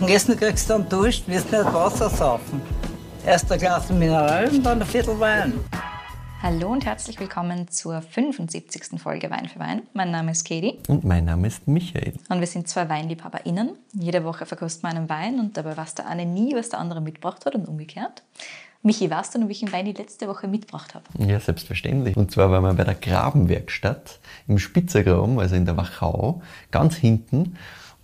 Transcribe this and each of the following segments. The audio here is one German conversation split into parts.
Am Essen kriegst du dann Dusch, wirst nicht Wasser saufen. Erst ein Glas Mineral und dann ein Viertel Wein. Hallo und herzlich willkommen zur 75. Folge Wein für Wein. Mein Name ist Katie Und mein Name ist Michael. und wir sind zwei WeinliebhaberInnen. Jede Woche verkosten wir einen Wein und dabei weiß der eine nie, was der andere mitgebracht hat und umgekehrt. Michi, weißt du noch, welchen Wein ich letzte Woche mitgebracht habe? Ja, selbstverständlich. Und zwar waren wir bei der Grabenwerkstatt im Spitzergraben, also in der Wachau, ganz hinten.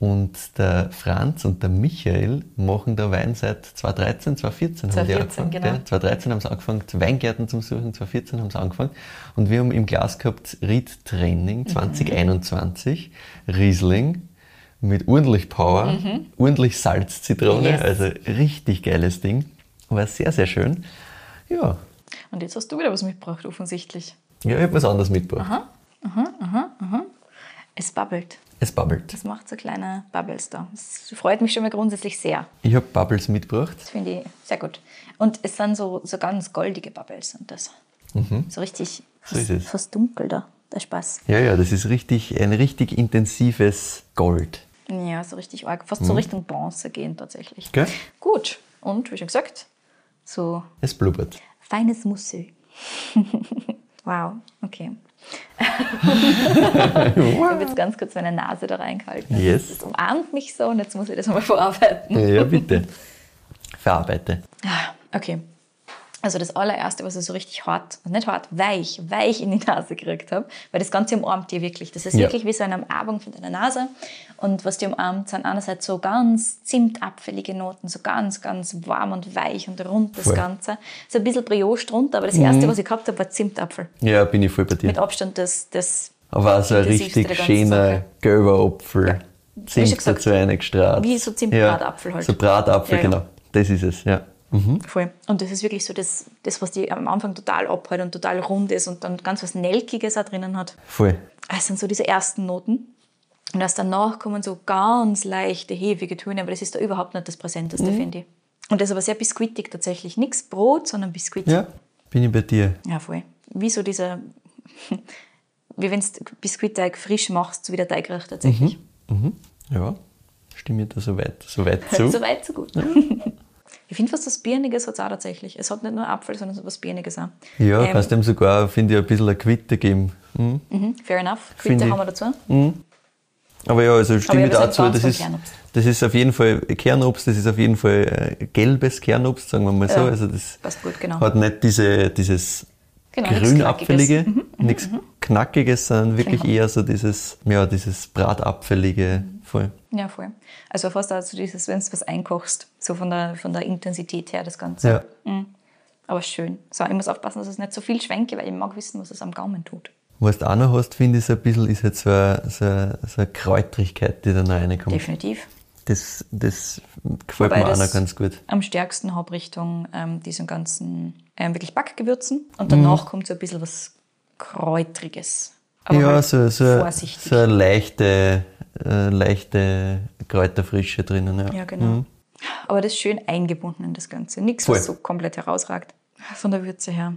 Und der Franz und der Michael machen da Wein seit 2013, 2014 haben die 2014, angefangen. genau. gell? 2013 haben sie angefangen, Weingärten zu suchen, 2014 haben sie angefangen. Und wir haben im Glas gehabt Ried Mhm. Training 2021, Riesling mit ordentlich Power, ordentlich Salz, Zitrone, Mhm. Yes. also richtig geiles Ding. War sehr, sehr schön. Ja, Und jetzt hast du wieder was mitgebracht, offensichtlich. ja ich habe was anderes mitgebracht. Es babbelt. Es babbelt. Das macht so kleine Bubbles da. Das freut mich schon mal grundsätzlich sehr. Ich habe Bubbles mitgebracht. Das finde ich sehr gut. Und es sind so, so ganz goldige Bubbles und das. So richtig So fast, fast dunkel da. Der Spaß. Ja, ja, das ist richtig, ein richtig intensives Gold. Ja, so richtig arg. Fast so Richtung Bronze gehen tatsächlich. Gell? Gut. Und wie schon gesagt, so Es blubbert. feines Mussel. wow, okay. Ich habe jetzt ganz kurz meine Nase da reingehalten. Yes. Das umarmt mich so und jetzt muss ich das mal verarbeiten. Ja, bitte. Verarbeite. Ah, Okay. Also das allererste, was ich so richtig hart, nicht hart, weich, weich in die Nase gekriegt habe, weil das Ganze umarmt dir wirklich. Das ist Ja. wirklich wie so eine Umarmung von deiner Nase. Und was dir umarmt, sind einerseits so ganz zimtabfällige Noten, so ganz, ganz warm und weich und rund das Voll. Ganze. So ein bisschen brioche drunter, aber das erste, was ich gehabt habe, war Zimtapfel. Ja, bin ich voll bei Mit dir. Abstand das, das Aber auch so ein richtig schöner, gelber Apfel. Ja. Zimt dazu eingestrahlt. wie so Zimtbratapfel halt. So Bratapfel, Ja, ja. genau. Das ist es, ja. Mhm. Voll. Und das ist wirklich so das, das was die am Anfang total abhält und total rund ist und dann ganz was Nelkiges auch drinnen hat. Voll. Das sind so diese ersten Noten. Und erst danach kommen so ganz leichte, hefige Töne, aber das ist da überhaupt nicht das Präsenteste, Mhm. finde ich. Und das ist aber sehr biskuitig tatsächlich. Nichts Brot, sondern Biskuit. Ja, bin ich bei dir. Ja, voll. Wie so dieser, wie wenn du Biskuitteig frisch machst, wie der Teigreich tatsächlich. Mhm. Ja, stimme ich da so weit, so weit zu. So weit, so gut. Ich finde, was das Birniges hat es auch tatsächlich. Es hat nicht nur Apfel, sondern so was Birniges auch. ja, Ähm, kannst dem sogar, finde ich, ein bisschen eine Quitte geben. Mhm. mhm, fair enough. Find Quitte ich. haben wir dazu. Aber ja, also stimme ich dazu. Das ist, das ist auf jeden Fall Kernobst, das ist auf jeden Fall äh, gelbes Kernobst, sagen wir mal so. Ja, Also das passt gut, genau. hat nicht diese, dieses Genau, nichts grünapfelige, Knackiges. Mhm, nichts Knackiges, sondern wirklich Genau. eher so dieses, ja, dieses bratapfelige. Voll. Ja, voll. Also fast also dieses, wenn du was einkochst, so von der, von der Intensität her das Ganze. Ja. Aber schön. So, ich muss aufpassen, dass es nicht so viel schwenke, weil ich mag wissen, was es am Gaumen tut. Was du auch noch hast, finde ich, so ein bisschen, ist halt so eine, so so eine Kräutrigkeit, die da noch reinkommt. Definitiv. Das, das gefällt Wobei mir auch noch ganz gut. Am stärksten habe Richtung ähm, diesen ganzen ähm, wirklich Backgewürzen. Und Mhm. danach kommt so ein bisschen was Kräutriges. Aber ja, halt so, so, vorsichtig. so eine leichte, äh, leichte Kräuterfrische drinnen. Ja, Ja, genau. Aber das ist schön eingebunden in das Ganze. Nichts, was so komplett herausragt. Von der Würze her.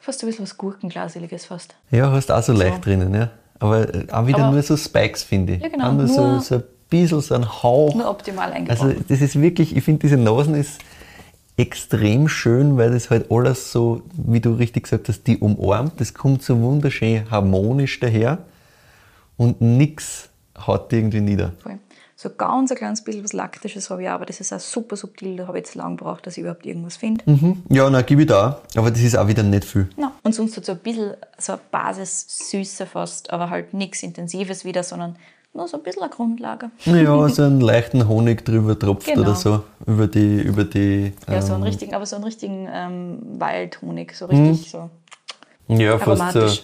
Fast ein bisschen was Gurkenglaseliges fast. Ja, hast auch so leicht drinnen, ja. Aber äh, auch wieder Aber- nur so Spikes, finde ich. Ja, genau, Auch nur, nur- so, so ein bisschen, so ein Hauch. Nur optimal eingebaut. Also das ist wirklich, ich finde diese Nasen ist extrem schön, weil das halt alles so, wie du richtig gesagt hast, die umarmt. Das kommt so wunderschön harmonisch daher und nix haut die irgendwie nieder. Voll. So ganz ein kleines bisschen was Laktisches habe ich auch, aber das ist auch super subtil. Da habe ich jetzt lang gebraucht, dass ich überhaupt irgendwas finde. Mhm. Ja, na, gib ich da. Aber das ist auch wieder nicht viel. Ja. Und sonst hat so ein bisschen so eine Basis Süße fast, aber halt nichts Intensives wieder, sondern nur so ein bisschen eine Grundlage. Ja, so einen leichten Honig drüber tropft Genau. oder so. Über die, über die. Ja, so einen ähm, richtigen, aber so einen richtigen ähm, Waldhonig, so richtig so ja, fast so.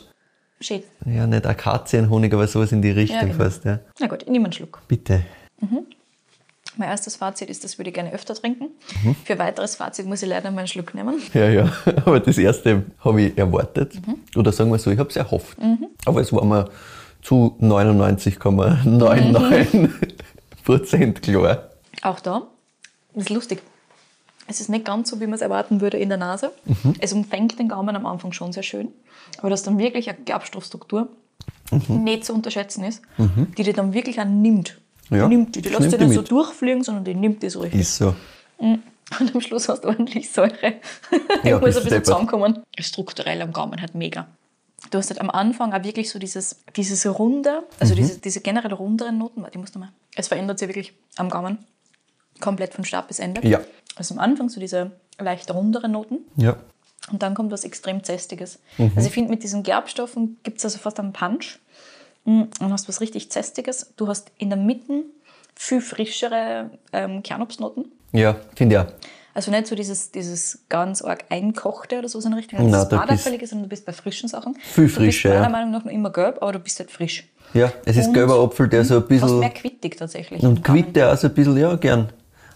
Schön. Ja, nicht Akazienhonig, aber sowas in die Richtung genau. fast, ja. Na gut, ich nehme einen Schluck. Bitte. Mein erstes Fazit ist, das würde ich gerne öfter trinken. Mhm. Für weiteres Fazit muss ich leider mal einen Schluck nehmen. Ja, ja. Aber das erste habe ich erwartet. Mhm. Oder sagen wir so, ich habe es erhofft. Aber es war mir zu 99,99 Prozent klar. Auch da, das ist lustig. Es ist nicht ganz so, wie man es erwarten würde in der Nase. Es umfängt den Gaumen am Anfang schon sehr schön. Aber dass dann wirklich eine Gerbstoffstruktur nicht zu unterschätzen ist, die dir dann wirklich auch nimmt. Ja, Die nimmt die, die das lässt die nimmt nicht so durchfliegen, sondern die nimmt die so richtig. Ist so. Und am Schluss hast du ordentlich Säure. Ja, muss ein bisschen zusammenkommen. Strukturell am Gaumen halt mega. Du hast halt am Anfang auch wirklich so dieses, dieses runde, also diese, diese generell runderen Noten, warte, ich muss nochmal. Es verändert sich wirklich am Gaumen. Komplett von Start bis Ende. Ja. Also am Anfang so diese leicht runderen Noten. Ja. Und dann kommt was extrem Zästiges. Mhm. Also ich finde, mit diesen Gerbstoffen gibt es also fast einen Punch. Mm, Und hast was richtig Zästiges. Du hast in der Mitte viel frischere ähm, Kernobstnoten. Ja, finde ich auch. Also nicht so dieses, dieses ganz arg einkochte oder so in der Richtung, Nein, dass es da bist- badauffällig ist, sondern du bist bei frischen Sachen. Viel frischer, meiner ja. Meinung nach noch immer gelb, aber du bist halt frisch. Ja, es ist Und- gelber Apfel, der so ein Fast bisschen. mehr quittig tatsächlich. Und Gaumen. Quitte auch so ein bisschen, ja, gern.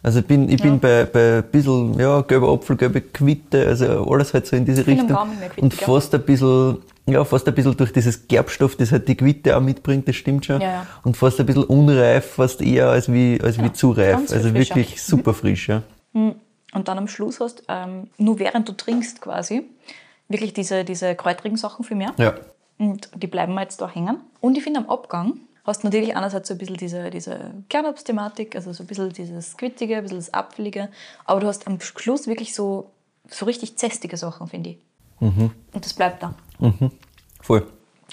Also ich bin, ich bin bei, bei ein bisschen, ja, gelber Apfel, gelbe Quitte, also alles halt so in diese Richtung. Quittig, Und fast ein bisschen, ja, fast ein bisschen durch dieses Gerbstoff, das halt die Quitte auch mitbringt, das stimmt schon. Ja, ja. Und fast ein bisschen unreif, fast eher als wie, als wie zu reif. ganz Also frischer. wirklich super frisch, ja. Und dann am Schluss hast ähm, nur während du trinkst quasi, wirklich diese, diese kräutrigen Sachen viel mehr. Ja. Und die bleiben mir jetzt da hängen. Und ich finde, am Abgang hast natürlich einerseits so ein bisschen diese, diese Kernobstthematik, also so ein bisschen dieses Quittige, ein bisschen das Apfelige. Aber du hast am Schluss wirklich so, so richtig zästige Sachen, finde ich. Mhm. Und das bleibt da. Voll.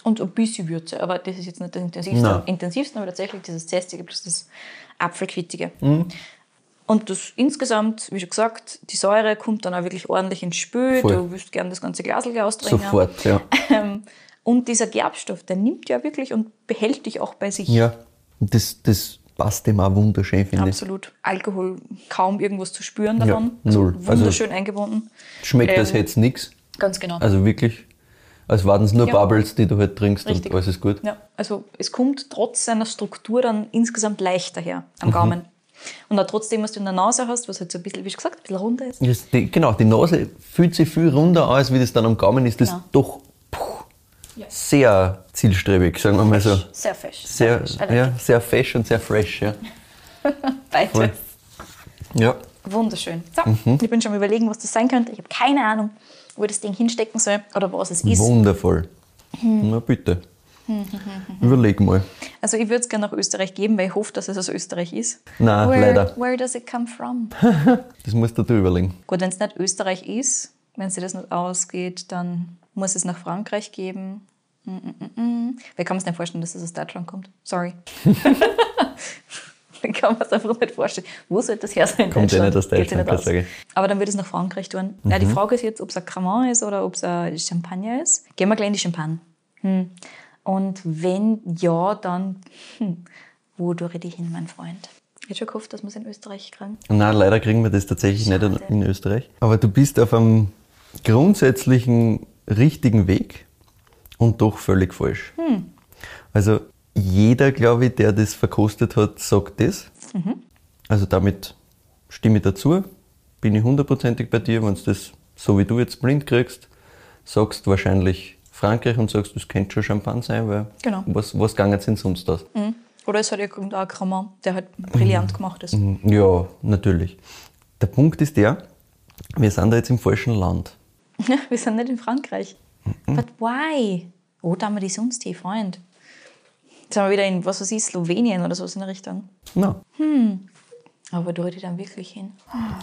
Und ein bisschen Würze, aber das ist jetzt nicht das intensivste, Nein. intensivste aber tatsächlich dieses Zästige plus das Apfelquittige. Mhm. Und das insgesamt, wie schon gesagt, die Säure kommt dann auch wirklich ordentlich ins Spiel. Voll. Du willst gerne das ganze Glas austrinken. Sofort, ja. Und dieser Gerbstoff, der nimmt ja wirklich und behält dich auch bei sich. Ja. Und das, das passt dem auch wunderschön, finde ich. Absolut. Alkohol, kaum irgendwas zu spüren davon. Ja, null. Also- Wunderschön eingebunden. Schmeckt Ähm, hätte es nichts. Ganz genau. Also wirklich, als waren es nur Ja. Bubbles, die du halt trinkst Richtig. und alles ist gut. Ja, also es kommt trotz seiner Struktur dann insgesamt leichter her Mhm. am Gaumen. Und auch trotzdem, was du in der Nase hast, was halt so ein bisschen, wie gesagt, ein bisschen runder ist. Das, die, genau, die Nase fühlt sich viel runder als wie das dann am Gaumen ist. Das Genau. doch Ja. sehr zielstrebig, sagen wir mal so. Sehr fesch. Sehr, like ja, sehr fesch und sehr fresh, ja. Beide. Voll. Ja, Wunderschön. So, Mhm. ich bin schon am überlegen, was das sein könnte. Ich habe keine Ahnung, wo das Ding hinstecken soll oder was es ist. wundervoll. Hm. Na bitte. Überleg mal. Also ich würde es gerne nach Österreich geben, weil ich hoffe, dass es aus Österreich ist. Nein, where, leider. Where does it come from? Das musst du dir überlegen. Gut, wenn es nicht Österreich ist, wenn sie das nicht ausgeht, dann muss es nach Frankreich geben. Mm, mm, mm, mm. Wer kann es nicht vorstellen, dass es aus Deutschland kommt? Sorry. Dann kann man es einfach nicht vorstellen. Wo soll das her sein? in Kommt eh Deutschland? nicht aus sich Deutschland, nicht aus. Sorge. Aber dann würde es nach Frankreich tun. Ja, die Frage ist jetzt, ob es ein Cremant ist oder ob es ein Champagner ist. Gehen wir gleich in die Champagne. Hm. Und wenn ja, dann hm, wo durch die hin, mein Freund? Ich hätte schon gehofft, dass wir es in Österreich kriegen. Nein, leider kriegen wir das tatsächlich Schade. nicht in Österreich. Aber du bist auf einem grundsätzlichen richtigen Weg und doch völlig falsch. Hm. Also jeder, glaube ich, der das verkostet hat, sagt das. Mhm. Also damit stimme ich dazu. Bin ich hundertprozentig bei dir, wenn du das so wie du jetzt blind kriegst, sagst wahrscheinlich Frankreich und sagst, das könnte schon Champagne sein, weil Genau. was, was jetzt denn sonst aus? Oder es hat irgendein Cremant, der halt brillant gemacht ist. Mhm. Ja, natürlich. Der Punkt ist der, wir sind da jetzt im falschen Land. Wir sind nicht in Frankreich. But why? Wo haben wir die sonst hier, Freund? Jetzt sind wir wieder in, was weiß ich, Slowenien oder so in der Richtung. Na, Aber wo die dann wirklich hin?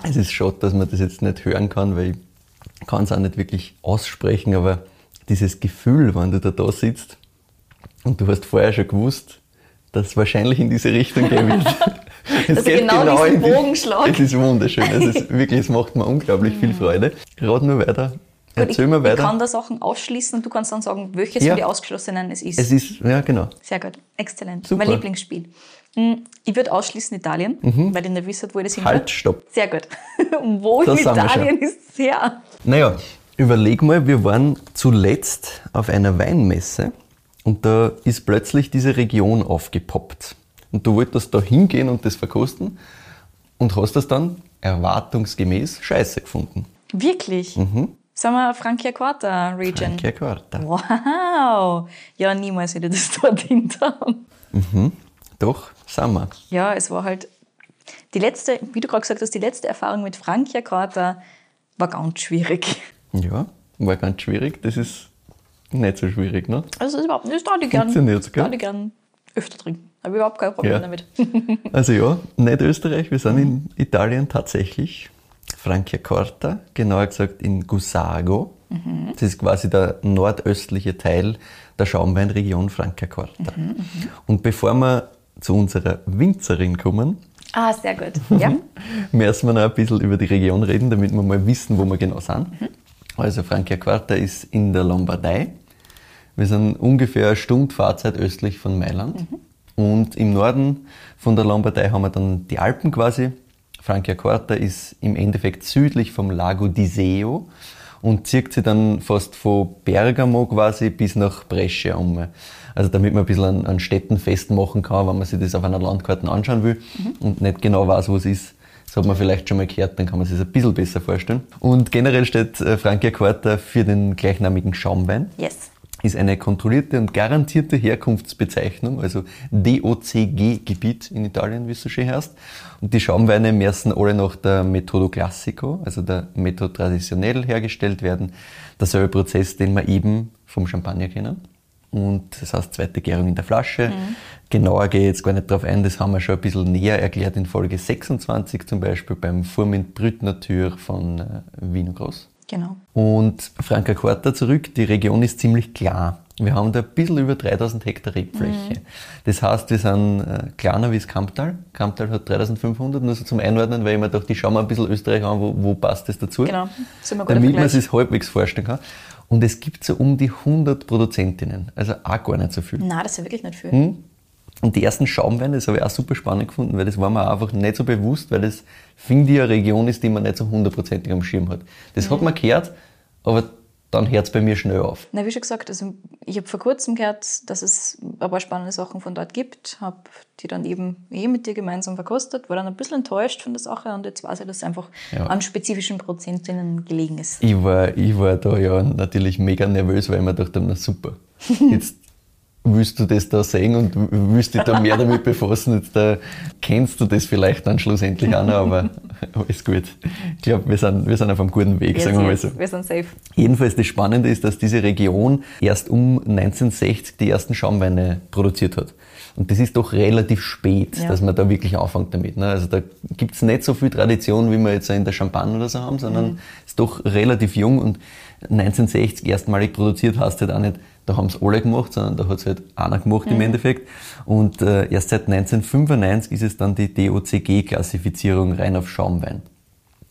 es ist schade, dass man das jetzt nicht hören kann, weil ich kann es auch nicht wirklich aussprechen, aber dieses Gefühl, wenn du da, da sitzt und du hast vorher schon gewusst, dass es wahrscheinlich in diese Richtung gehen wird. Es Dass er genau diesen in die- Bogen schlägt. Es ist wunderschön. Es ist wirklich, es macht mir unglaublich viel Freude. Rat nur weiter. Gut, Erzähl ich, mir ich weiter. kann da Sachen ausschließen und du kannst dann sagen, welches Ja. von den Ausgeschlossenen es ist. es ist, ja genau. Sehr gut, exzellent. Super. Mein Lieblingsspiel. Hm, Ich würde ausschließen Italien, weil ich nicht wüsste, wo ich das hin Mhm. Halt, stopp. Sehr gut. wo Da in Italien ist es her? Naja, überleg mal, wir waren zuletzt auf einer Weinmesse und da ist plötzlich diese Region aufgepoppt. Und du wolltest da hingehen und das verkosten und hast das dann erwartungsgemäß scheiße gefunden. Wirklich? Mhm. Sagen wir Francia Quarta Region. Frankia Quarta. Wow! Ja, niemals hätte ich das dorthin getan. Doch, sind wir. Ja, es war halt die letzte, wie du gerade gesagt hast, die letzte Erfahrung mit Francia Quarta war ganz schwierig. Ja, war ganz schwierig. Das ist nicht so schwierig, ne? Also das ist überhaupt nicht, das darf ich gern, darf ich gern öfter trinken. Habe überhaupt kein Problem Ja. damit. Also ja, nicht Österreich, wir sind in Italien tatsächlich. Franciacorta, genauer gesagt in Gusago. Das ist quasi der nordöstliche Teil der Schaumweinregion Franciacorta. Und bevor wir zu unserer Winzerin kommen, ah, sehr gut. Ja. müssen wir noch ein bisschen über die Region reden, damit wir mal wissen, wo wir genau sind. Also Franciacorta ist in der Lombardei. Wir sind ungefähr eine Stunde Fahrzeit östlich von Mailand. Und im Norden von der Lombardei haben wir dann die Alpen quasi. Franciacorta ist im Endeffekt südlich vom Lago di Seo und zieht sich dann fast von Bergamo quasi bis nach Brescia um. Also damit man ein bisschen an, an Städten festmachen kann, wenn man sich das auf einer Landkarte anschauen will und nicht genau weiß, wo es ist. Das hat man vielleicht schon mal gehört, dann kann man sich das ein bisschen besser vorstellen. Und generell steht äh, Franciacorta für den gleichnamigen Schaumwein Yes. Ist eine kontrollierte und garantierte Herkunftsbezeichnung, also DOCG-Gebiet in Italien, wie es so schön heißt. Und die Schaumweine müssen alle nach der Metodo Classico, also der Methode traditionell hergestellt werden. Derselbe Prozess, den wir eben vom Champagner kennen. Und das heißt zweite Gärung in der Flasche. Genauer gehe ich jetzt gar nicht drauf ein, das haben wir schon ein bisschen näher erklärt in Folge 26 zum Beispiel beim Fourment Brut Nature von äh, Vino Gross. Genau. Und Francacorta zurück, die Region ist ziemlich klar. Wir haben da ein bisschen über 3000 Hektar Rebfläche. Das heißt, wir sind äh, kleiner wie das Kamptal. Kamptal hat 3500, nur so zum Einordnen, weil ich mir dachte, ich schau mal ein bisschen Österreich an, wo, wo passt das dazu. Genau. Ein guter Damit man es halbwegs vorstellen kann. Und es gibt so um die 100 Produzentinnen, also auch gar nicht so viel. Nein, das ist ja wirklich nicht viel. Hm? Und die ersten Schaumweine, das habe ich auch super spannend gefunden, weil das war mir einfach nicht so bewusst, weil das, finde ich, eine Region ist, die man nicht so hundertprozentig am Schirm hat. Das hat man gehört, aber dann hört es bei mir schnell auf. Na, wie schon gesagt, also ich habe vor kurzem gehört, dass es ein paar spannende Sachen von dort gibt, habe die dann eben eh mit dir gemeinsam verkostet, war dann ein bisschen enttäuscht von der Sache und jetzt weiß ich, dass es einfach Ja. an spezifischen Prozentinnen gelegen ist. Ich war, ich war da ja natürlich mega nervös, weil ich mir dachte, na super, jetzt willst du das da sehen und willst dich da mehr damit befassen, jetzt da kennst du das vielleicht dann schlussendlich auch noch, aber alles gut. Ich glaube, wir sind, wir sind auf einem guten Weg, sagen wir mal so. wir sind safe. Jedenfalls das Spannende ist, dass diese Region erst um 1960 die ersten Schaumweine produziert hat. Und das ist doch relativ spät, Ja. dass man da wirklich anfängt damit. Ne? Also da gibt's nicht so viel Tradition, wie wir jetzt in der Champagne oder so haben, sondern ist doch relativ jung und 1960 erstmalig produziert heißt halt auch nicht, da haben es alle gemacht, sondern da hat es halt einer gemacht im Endeffekt. Und äh, erst seit 1995 ist es dann die DOCG-Klassifizierung rein auf Schaumwein.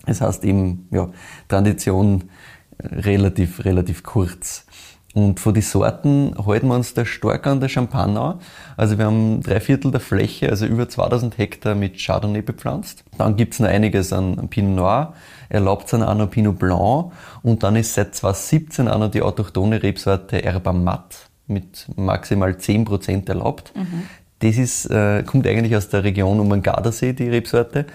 Das heißt eben, ja, Tradition äh, relativ, relativ kurz. Und von den Sorten halten wir uns da stark an der Champagne an. Also wir haben drei Viertel der Fläche, also über 2000 Hektar mit Chardonnay bepflanzt. Dann gibt's noch einiges an Pinot Noir, erlaubt sind auch noch Pinot Blanc und dann ist seit 2017 auch noch die autochthone Rebsorte Herba Mat mit maximal 10% erlaubt. Das ist, äh, kommt eigentlich aus der Region um den Gardasee, die Rebsorte.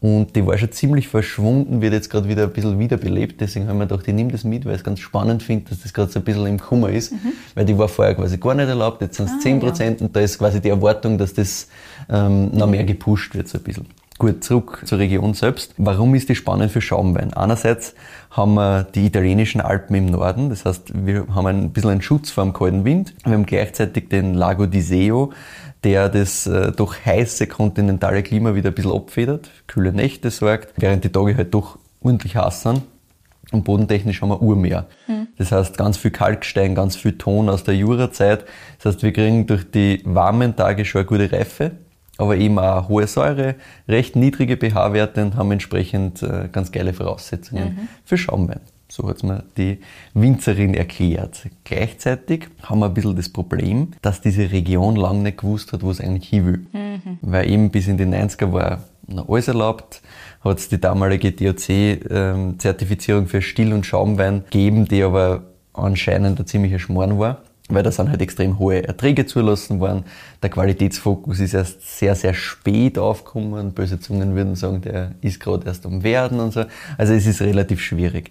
Und die war schon ziemlich verschwunden, wird jetzt gerade wieder ein bisschen wiederbelebt. Deswegen haben wir gedacht, ich nehme das mit, weil ich es ganz spannend finde, dass das gerade so ein bisschen im Kummer ist. Weil die war vorher quasi gar nicht erlaubt, jetzt sind es 10 Prozent und da ist quasi die Erwartung, dass das ähm, noch mehr gepusht wird, so ein bisschen. Gut, zurück zur Region selbst. Warum ist die spannend für Schaumwein? Einerseits haben wir die italienischen Alpen im Norden, das heißt, wir haben ein bisschen einen Schutz vor dem kalten Wind. Wir haben gleichzeitig den Lago di Seo, der das äh, doch heiße kontinentale Klima wieder ein bisschen abfedert, kühle Nächte sorgt, während die Tage halt doch ordentlich heiß sind. Und bodentechnisch haben wir Urmeer. Das heißt, ganz viel Kalkstein, ganz viel Ton aus der Jurazeit. Das heißt, wir kriegen durch die warmen Tage schon eine gute Reife, aber eben auch hohe Säure, recht niedrige pH-Werte und haben entsprechend äh, ganz geile Voraussetzungen für Schaumwein. So hat's mir die Winzerin erklärt. Gleichzeitig haben wir ein bisschen das Problem, dass diese Region lang nicht gewusst hat, wo es eigentlich hin will. Weil eben bis in die 90er war noch alles erlaubt, hat es die damalige DOC-Zertifizierung für Still- und Schaumwein gegeben, die aber anscheinend ein ziemlicher Schmarrn war, weil da sind halt extrem hohe Erträge zulassen worden. Der Qualitätsfokus ist erst sehr, sehr spät aufgekommen. Böse Zungen würden sagen, der ist gerade erst am Werden und so. Also es ist relativ schwierig.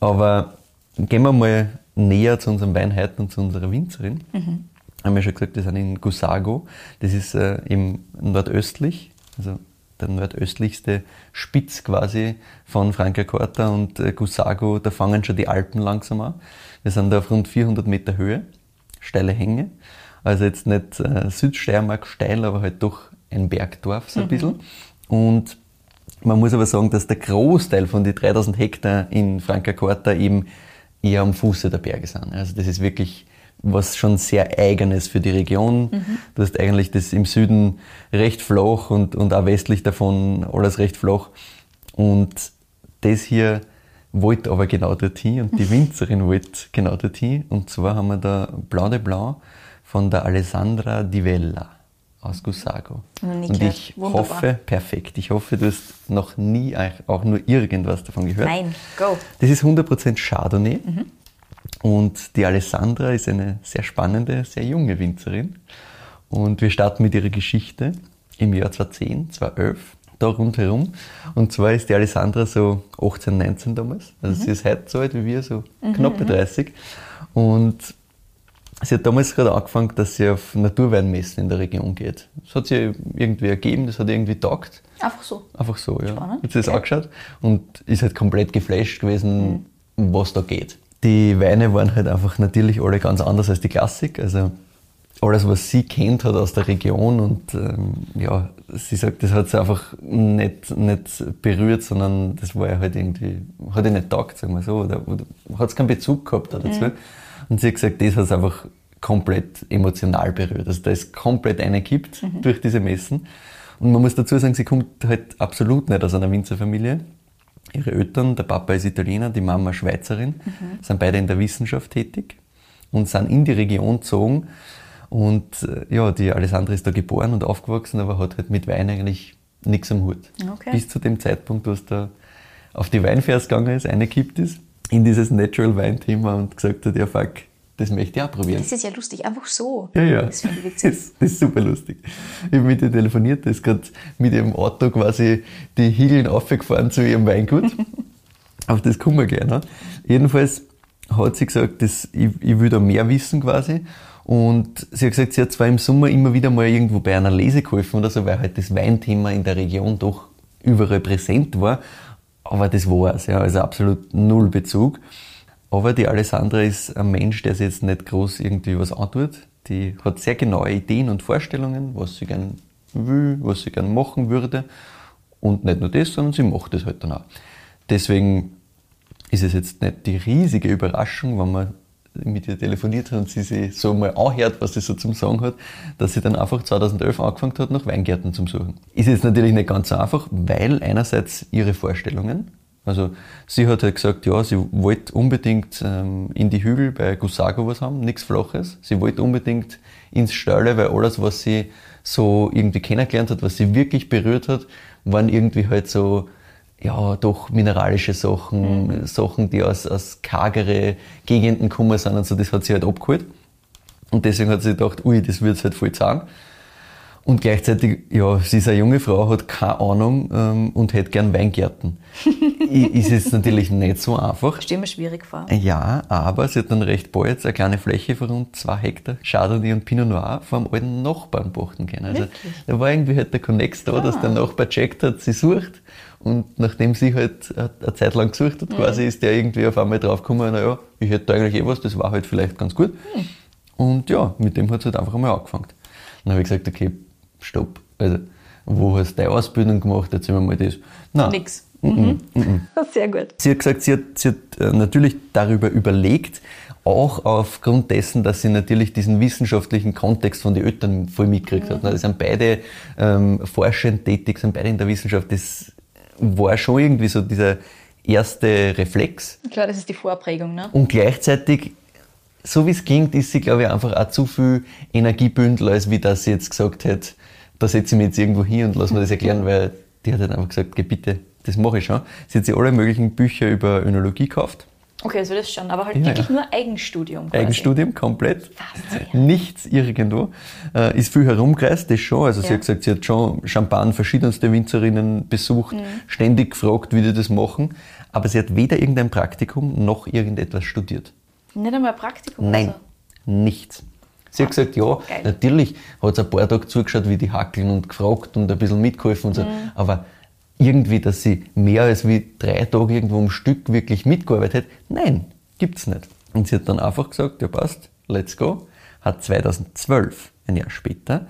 Aber gehen wir mal näher zu unserem Wein heute und zu unserer Winzerin. Haben wir schon gesagt, wir sind in Gusago. Das ist äh, im nordöstlich, also der nordöstlichste Spitz quasi von Francacorta und äh, Gusago. Da fangen schon die Alpen langsam an. Wir sind da auf rund 400 Meter Höhe, steile Hänge. Also jetzt nicht äh, Südsteiermark steil, aber halt doch ein Bergdorf so ein bisschen. Und man muss aber sagen, dass der Großteil von den 3000 Hektar in Francacorta eben eher am Fuße der Berge sind. Also das ist wirklich was schon sehr Eigenes für die Region. Du hast eigentlich das im Süden recht flach und, und auch westlich davon alles recht flach. Und das hier wollte aber genau dorthin und die Winzerin wollte genau dorthin. Und zwar haben wir da Blanc de Blanc von der Alessandra Di Vella aus nie Und ich Wunderbar. hoffe, perfekt, ich hoffe, du hast noch nie auch nur irgendwas davon gehört. Nein, go. Das ist 100% Chardonnay. Und die Alessandra ist eine sehr spannende, sehr junge Winzerin. Und wir starten mit ihrer Geschichte im Jahr 2010, 2011, da rundherum. Und zwar ist die Alessandra so 18, 19 damals. Also sie ist heute so alt wie wir, so knappe 30. Und sie hat damals gerade angefangen, dass sie auf Naturweinmessen in der Region geht. Das hat sie irgendwie ergeben, das hat irgendwie taugt. Einfach so. Einfach so, ja. Spannend, Hat sie das okay. angeschaut und ist halt komplett geflasht gewesen, was da geht. Die Weine waren halt einfach natürlich alle ganz anders als die Klassik. Also alles, was sie kennt hat aus der Region und ähm, ja, sie sagt, das hat sie einfach nicht, nicht berührt, sondern das war ja halt irgendwie, hat ihr nicht taugt, sagen wir so, oder, oder hat es keinen Bezug gehabt da dazu. Und sie hat gesagt, das hat es einfach komplett emotional berührt. Also da ist komplett eine gibt durch diese Messen. Und man muss dazu sagen, sie kommt halt absolut nicht aus einer Winzerfamilie. Ihre Eltern, der Papa ist Italiener, die Mama Schweizerin, sind beide in der Wissenschaft tätig und sind in die Region gezogen. Und äh, ja, die Alessandra ist da geboren und aufgewachsen, aber hat halt mit Wein eigentlich nichts am Hut. Okay. Bis zu dem Zeitpunkt, wo es da auf die Weinfärs gegangen ist, eingekippt ist, in dieses Natural Wein-Thema und gesagt hat, ja fuck, das möchte ich auch probieren. Das ist ja lustig, einfach so. Ja, ja. Das finde ich witzig. Das, das ist super lustig. Ich habe mit ihr telefoniert, die ist gerade mit ihrem Auto quasi die Hügeln aufgefahren zu ihrem Weingut. Auf das kommen wir gleich noch. Jedenfalls hat sie gesagt, dass ich, ich will da mehr wissen quasi. Und sie hat gesagt, sie hat zwar im Sommer immer wieder mal irgendwo bei einer Lese geholfen oder so, weil halt das Weinthema in der Region doch überall präsent war. Aber das war's, ja, also absolut null Bezug. Aber die Alessandra ist ein Mensch, der sich jetzt nicht groß irgendwie was antut. Die hat sehr genaue Ideen und Vorstellungen, was sie gern will, was sie gern machen würde. Und nicht nur das, sondern sie macht es halt dann auch. Deswegen ist es jetzt nicht die riesige Überraschung, wenn man mit ihr telefoniert hat und sie sich so mal anhört, was sie so zum Sagen hat, dass sie dann einfach 2011 angefangen hat, nach Weingärten zu suchen. Ist jetzt natürlich nicht ganz so einfach, weil einerseits ihre Vorstellungen, also sie hat halt gesagt, ja, sie wollte unbedingt ähm, in die Hügel bei Gusago was haben, nichts Flaches. Sie wollte unbedingt ins Stall, weil alles, was sie so irgendwie kennengelernt hat, was sie wirklich berührt hat, waren irgendwie halt so ja, doch mineralische Sachen, Sachen, die aus, aus kargere Gegenden gekommen sind und so, das hat sie halt abgeholt. Und deswegen hat sie gedacht, ui, das wird halt voll zahlen. Und gleichzeitig, ja, sie ist eine junge Frau, hat keine Ahnung ähm, und hätte gern Weingärten. Ist jetzt natürlich nicht so einfach. Mir schwierig vor. Ja, aber sie hat dann recht bald eine kleine Fläche von rund zwei Hektar Chardonnay und Pinot Noir vom alten Nachbarn pachten können. Also Wirklich? da war irgendwie halt der Connex da, dass der Nachbar checkt hat, sie sucht. Und nachdem sie halt eine Zeit lang gesucht hat, quasi, ist der irgendwie auf einmal draufgekommen, naja, ich hätte da eigentlich eh was, das war halt vielleicht ganz gut. Und ja, mit dem hat sie halt einfach einmal angefangen. Dann habe ich gesagt, okay, stopp. Also, wo hast du deine Ausbildung gemacht? Erzähl mir mal das. Nein. Nix. Mhm. Sehr gut. Sie hat gesagt, sie hat, sie hat äh, natürlich darüber überlegt, auch aufgrund dessen, dass sie natürlich diesen wissenschaftlichen Kontext von den Eltern voll mitgekriegt hat. Die sind beide ähm, forschend tätig, sind beide in der Wissenschaft. Das war schon irgendwie so dieser erste Reflex. Klar, das ist die Vorprägung, ne? Und gleichzeitig, so wie es klingt, ist sie, glaube ich, einfach auch zu viel Energiebündel, als wie dass sie jetzt gesagt hätte, da setze ich mich jetzt irgendwo hin und lass mir das erklären, weil die hat halt einfach gesagt, geh bitte, das mache ich schon. Sie hat sich alle möglichen Bücher über Önologie gekauft. Okay, also das schon, aber halt Ja, wirklich ja. nur Eigenstudium. Quasi. Eigenstudium, komplett. Faszinierend. Nichts irgendwo. Äh, ist viel herumgereist, das schon. Also sie hat gesagt, sie hat schon Champagne verschiedenste Winzerinnen besucht, Mhm. ständig gefragt, wie die das machen. Aber sie hat weder irgendein Praktikum noch irgendetwas studiert. Nicht einmal ein Praktikum. Nein, Also. nichts. Sie hat gesagt, ja, Geil. natürlich hat sie ein paar Tage zugeschaut, wie die hackeln und gefragt und ein bisschen mitgeholfen und so. Mhm. Aber irgendwie, dass sie mehr als wie drei Tage irgendwo am Stück wirklich mitgearbeitet hat, nein, gibt's nicht. Und sie hat dann einfach gesagt, ja passt, let's go. hat 2012, ein Jahr später,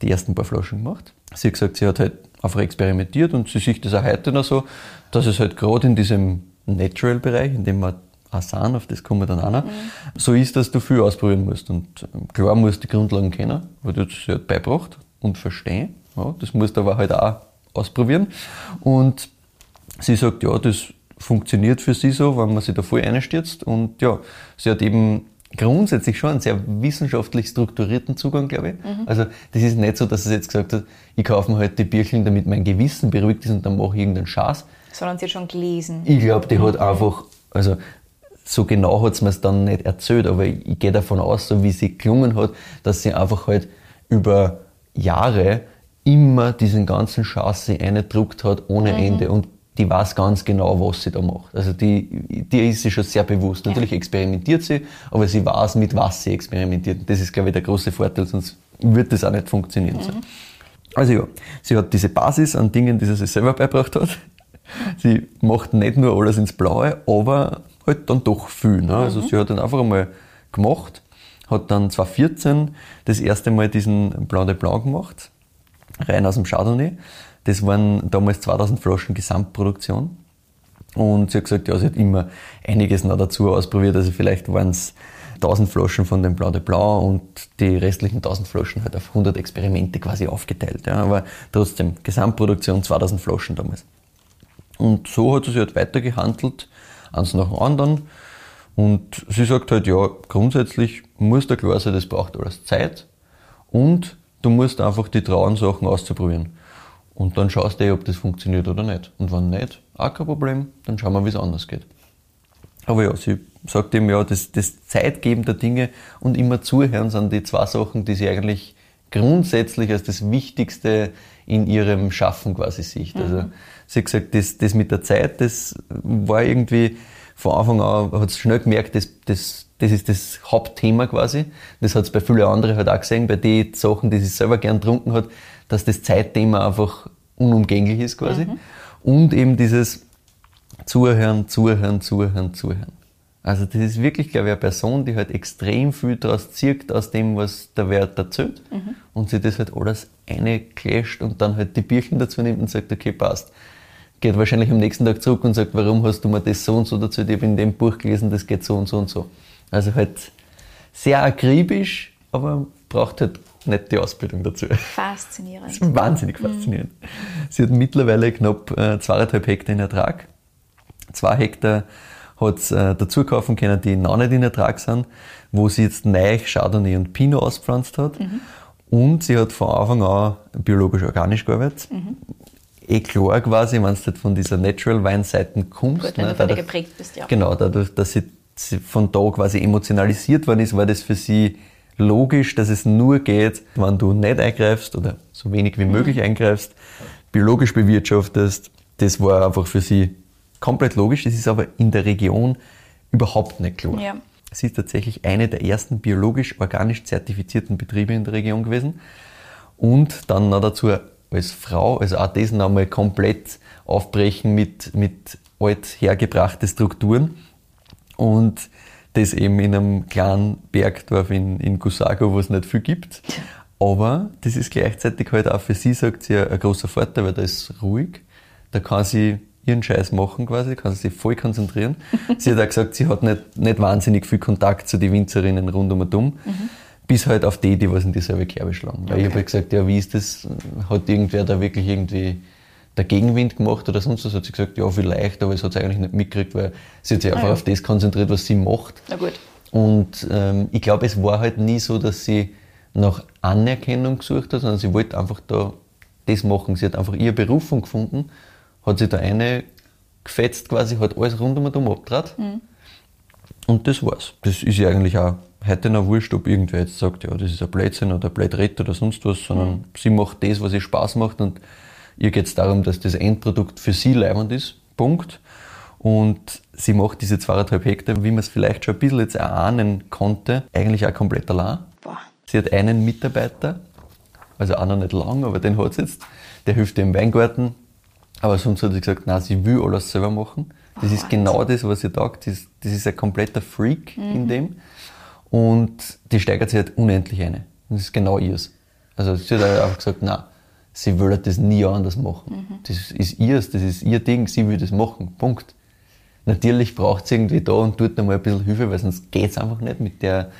die ersten paar Flaschen gemacht. Sie hat gesagt, sie hat halt einfach experimentiert und sie sieht das auch heute noch so, dass es halt gerade in diesem Natural-Bereich, in dem man auch sind, auf das kommen wir dann auch noch, mhm. so ist, dass du viel ausprobieren musst. Und ähm, klar musst du die Grundlagen kennen, weil du das halt beibracht und verstehen. Ja, das musst du aber halt auch ausprobieren. Und sie sagt, ja, das funktioniert für sie so, wenn man sich da voll einstürzt. Und ja, sie hat eben grundsätzlich schon einen sehr wissenschaftlich strukturierten Zugang, glaube ich. Mhm. Also das ist nicht so, dass sie jetzt gesagt hat, ich kaufe mir halt die Bierchen, damit mein Gewissen beruhigt ist und dann mache ich irgendeinen Schatz. Sondern sie hat schon gelesen. Ich glaube, die mhm. hat einfach, also so genau hat sie mir es dann nicht erzählt, aber ich, ich gehe davon aus, so wie sie gelungen hat, dass sie einfach halt über Jahre immer diesen ganzen Chassis eingedruckt hat ohne mhm. Ende und die weiß ganz genau, was sie da macht. Also die, die ist sich schon sehr bewusst. Ja. Natürlich experimentiert sie, aber sie weiß, mit was sie experimentiert. Das ist, glaube ich, der große Vorteil, sonst wird das auch nicht funktionieren. Mhm. So. Also ja, sie hat diese Basis an Dingen, die sie sich selber beibracht hat. Sie macht nicht nur alles ins Blaue, aber halt dann doch viel. Ne? Also mhm. sie hat dann einfach einmal gemacht, hat dann 2014 das erste Mal diesen Blanc de Blanc gemacht, rein aus dem Chardonnay. Das waren damals 2000 Flaschen Gesamtproduktion. Und sie hat gesagt, ja, sie hat immer einiges noch dazu ausprobiert. Also vielleicht waren es 1000 Flaschen von dem Blanc de Blanc und die restlichen 1000 Flaschen halt auf 100 Experimente quasi aufgeteilt. Ja. Aber trotzdem, Gesamtproduktion 2000 Flaschen damals. Und so hat sie halt weitergehandelt eins nach dem anderen. Und sie sagt halt, ja, grundsätzlich muss der klar sein, das braucht alles Zeit und du musst einfach die trauen, Sachen auszuprobieren. Und dann schaust du, eh, ob das funktioniert oder nicht. Und wenn nicht, auch kein Problem, dann schauen wir, wie es anders geht. Aber ja, sie sagt eben, ja, das, das Zeitgeben der Dinge und immer zuhören sind die zwei Sachen, die sie eigentlich grundsätzlich als das Wichtigste in ihrem Schaffen quasi sieht. Also mhm. Also sie hat gesagt, das, das mit der Zeit, das war irgendwie von Anfang an, hat sie schnell gemerkt, das, das, das ist das Hauptthema quasi. Das hat es bei vielen anderen halt auch gesehen, bei den Sachen, die sie selber gern trunken hat, dass das Zeitthema einfach unumgänglich ist quasi. Mhm. Und eben dieses Zuhören, Zuhören, Zuhören, Zuhören. Also das ist wirklich, glaube ich, eine Person, die halt extrem viel daraus zirkt aus dem, was der Wert erzählt mhm. und sich das halt alles einclasht und dann halt die Bierchen dazu nimmt und sagt, okay, passt. Geht wahrscheinlich am nächsten Tag zurück und sagt, warum hast du mir das so und so dazu, ich habe in dem Buch gelesen, das geht so und so und so. Also halt sehr akribisch, aber braucht halt nicht die Ausbildung dazu. Faszinierend. Wahnsinnig faszinierend. Mhm. Sie hat mittlerweile knapp äh, zweieinhalb Hektar in Ertrag. Zwei Hektar hat es äh, dazu kaufen können, die noch nicht in Ertrag sind, wo sie jetzt neu Chardonnay und Pinot auspflanzt hat. Mhm. Und sie hat von Anfang an biologisch-organisch gearbeitet. Mhm. Eh klar quasi, wenn du halt von dieser Natural Wine-Seite kommst. Gut, wenn ne, du dadurch, geprägt bist, ja. Genau, dadurch, dass sie, sie von da quasi emotionalisiert worden ist, war das für sie logisch, dass es nur geht, wenn du nicht eingreifst oder so wenig wie möglich mhm. eingreifst, biologisch bewirtschaftest. Das war einfach für sie komplett logisch, das ist aber in der Region überhaupt nicht klar. Ja. Sie ist tatsächlich eine der ersten biologisch-organisch zertifizierten Betriebe in der Region gewesen. Und dann noch dazu als Frau, also auch das nochmal komplett aufbrechen mit, mit alt hergebrachten Strukturen. Und das eben in einem kleinen Bergdorf in, in Gusago, wo es nicht viel gibt. Aber das ist gleichzeitig halt auch für sie, sagt sie, ein großer Vorteil, weil da ist ruhig. Da kann sie ihren Scheiß machen quasi, kann sich voll konzentrieren. sie hat auch gesagt, sie hat nicht, nicht wahnsinnig viel Kontakt zu den Winzerinnen rund um und um, mhm. Bis halt auf die, die was in dieselbe Kerbe schlagen. Weil okay. ich habe halt gesagt, ja, wie ist das? Hat irgendwer da wirklich irgendwie der Gegenwind gemacht oder sonst was? Hat sie gesagt, ja, vielleicht, aber es hat sie eigentlich nicht mitgekriegt, weil sie hat sich einfach ah, ja. auf das konzentriert, was sie macht. Na gut. Und ähm, ich glaube, es war halt nie so, dass sie nach Anerkennung gesucht hat, sondern sie wollte einfach da das machen. Sie hat einfach ihre Berufung gefunden hat sich da eine gefetzt quasi, hat alles rund um und um abgetrat. Mhm. Und das war's. Das ist ja eigentlich auch heute noch wurscht, ob irgendwer jetzt sagt, ja, das ist ein Blödsinn oder ein Blödrett oder sonst was, sondern mhm. sie macht das, was ihr Spaß macht und ihr geht es darum, dass das Endprodukt für sie leibend ist. Punkt. Und sie macht diese zweieinhalb Hektar, wie man es vielleicht schon ein bisschen jetzt erahnen konnte, eigentlich auch komplett allein. Boah. Sie hat einen Mitarbeiter, also auch noch nicht lang, aber den hat sie jetzt, der hilft ihr im Weingarten, aber sonst hat sie gesagt, nein, sie will alles selber machen. Das oh, ist genau das, was sie sagt. Das, das ist ein kompletter Freak mhm. in dem. Und die steigert sich halt unendlich ein. Das ist genau ihrs. Also sie hat einfach gesagt, nein, sie will das nie anders machen. Mhm. Das ist ihrs, das ist ihr Ding, sie will das machen. Punkt. Natürlich braucht sie irgendwie da und dort einmal ein bisschen Hilfe, weil sonst geht es einfach nicht mit der